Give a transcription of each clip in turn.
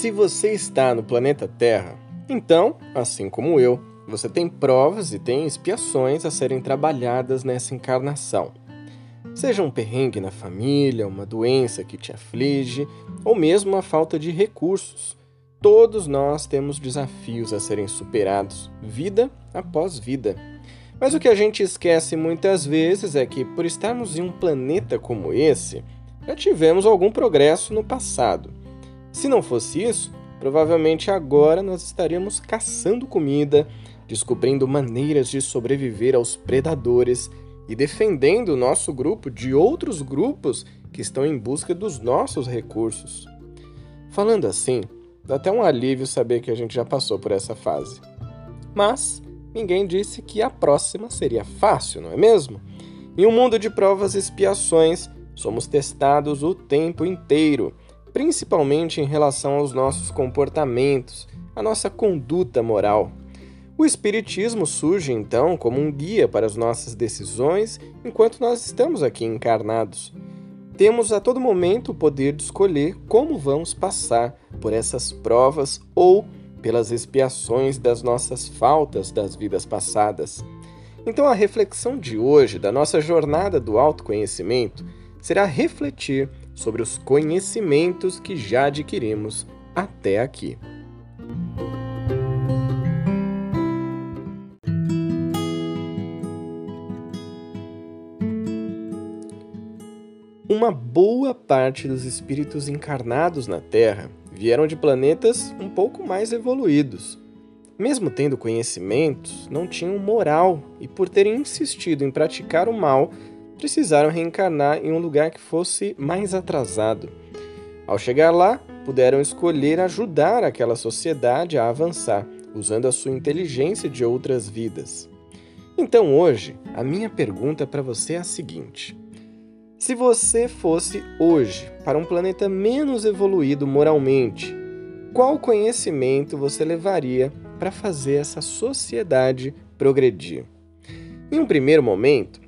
Se você está no planeta Terra, então, assim como eu, você tem provas e tem expiações a serem trabalhadas nessa encarnação. Seja um perrengue na família, uma doença que te aflige, ou mesmo a falta de recursos. Todos nós temos desafios a serem superados, vida após vida. Mas o que a gente esquece muitas vezes é que, por estarmos em um planeta como esse, já tivemos algum progresso no passado. Se não fosse isso, provavelmente agora nós estaríamos caçando comida, descobrindo maneiras de sobreviver aos predadores e defendendo o nosso grupo de outros grupos que estão em busca dos nossos recursos. Falando assim, dá até um alívio saber que a gente já passou por essa fase. Mas ninguém disse que a próxima seria fácil, não é mesmo? Em um mundo de provas e expiações, somos testados o tempo inteiro principalmente em relação aos nossos comportamentos, a nossa conduta moral. O Espiritismo surge então como um guia para as nossas decisões enquanto nós estamos aqui encarnados. Temos a todo momento o poder de escolher como vamos passar por essas provas ou pelas expiações das nossas faltas das vidas passadas. Então, a reflexão de hoje, da nossa jornada do autoconhecimento, será refletir sobre os conhecimentos que já adquirimos até aqui. Uma boa parte dos espíritos encarnados na Terra vieram de planetas um pouco mais evoluídos. Mesmo tendo conhecimentos, não tinham moral e, por terem insistido em praticar o mal, precisaram reencarnar em um lugar que fosse mais atrasado. Ao chegar lá, puderam escolher ajudar aquela sociedade a avançar, usando a sua inteligência de outras vidas. Então hoje, a minha pergunta para você é a seguinte: se você fosse hoje para um planeta menos evoluído moralmente, qual conhecimento você levaria para fazer essa sociedade progredir? Em um primeiro momento,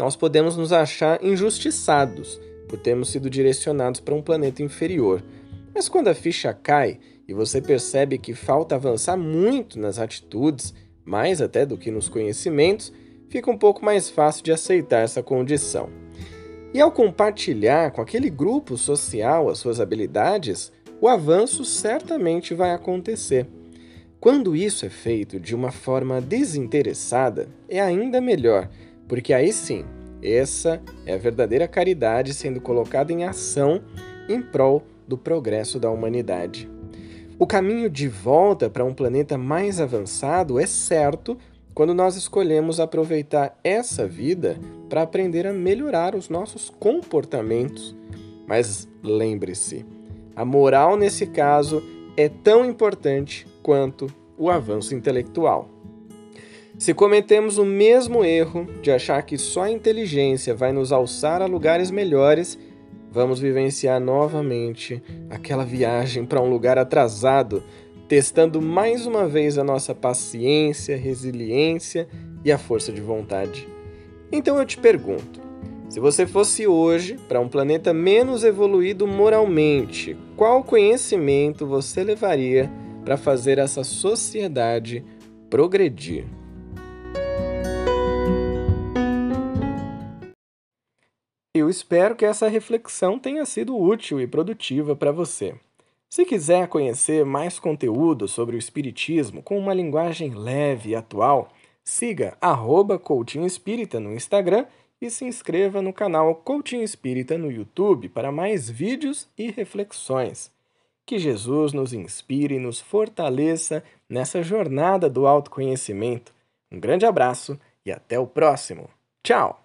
nós podemos nos achar injustiçados por termos sido direcionados para um planeta inferior. Mas quando a ficha cai e você percebe que falta avançar muito nas atitudes, mais até do que nos conhecimentos, fica um pouco mais fácil de aceitar essa condição. E ao compartilhar com aquele grupo social as suas habilidades, o avanço certamente vai acontecer. Quando isso é feito de uma forma desinteressada, é ainda melhor, porque aí sim, essa é a verdadeira caridade sendo colocada em ação em prol do progresso da humanidade. O caminho de volta para um planeta mais avançado é certo quando nós escolhemos aproveitar essa vida para aprender a melhorar os nossos comportamentos. Mas lembre-se, a moral nesse caso é tão importante quanto o avanço intelectual. Se cometemos o mesmo erro de achar que só a inteligência vai nos alçar a lugares melhores, vamos vivenciar novamente aquela viagem para um lugar atrasado, testando mais uma vez a nossa paciência, resiliência e a força de vontade. Então eu te pergunto: se você fosse hoje para um planeta menos evoluído moralmente, qual conhecimento você levaria para fazer essa sociedade progredir? Eu espero que essa reflexão tenha sido útil e produtiva para você. Se quiser conhecer mais conteúdo sobre o Espiritismo com uma linguagem leve e atual, siga arroba Espírita no Instagram e se inscreva no canal Coaching Espírita no YouTube para mais vídeos e reflexões. Que Jesus nos inspire e nos fortaleça nessa jornada do autoconhecimento. Um grande abraço e até o próximo. Tchau!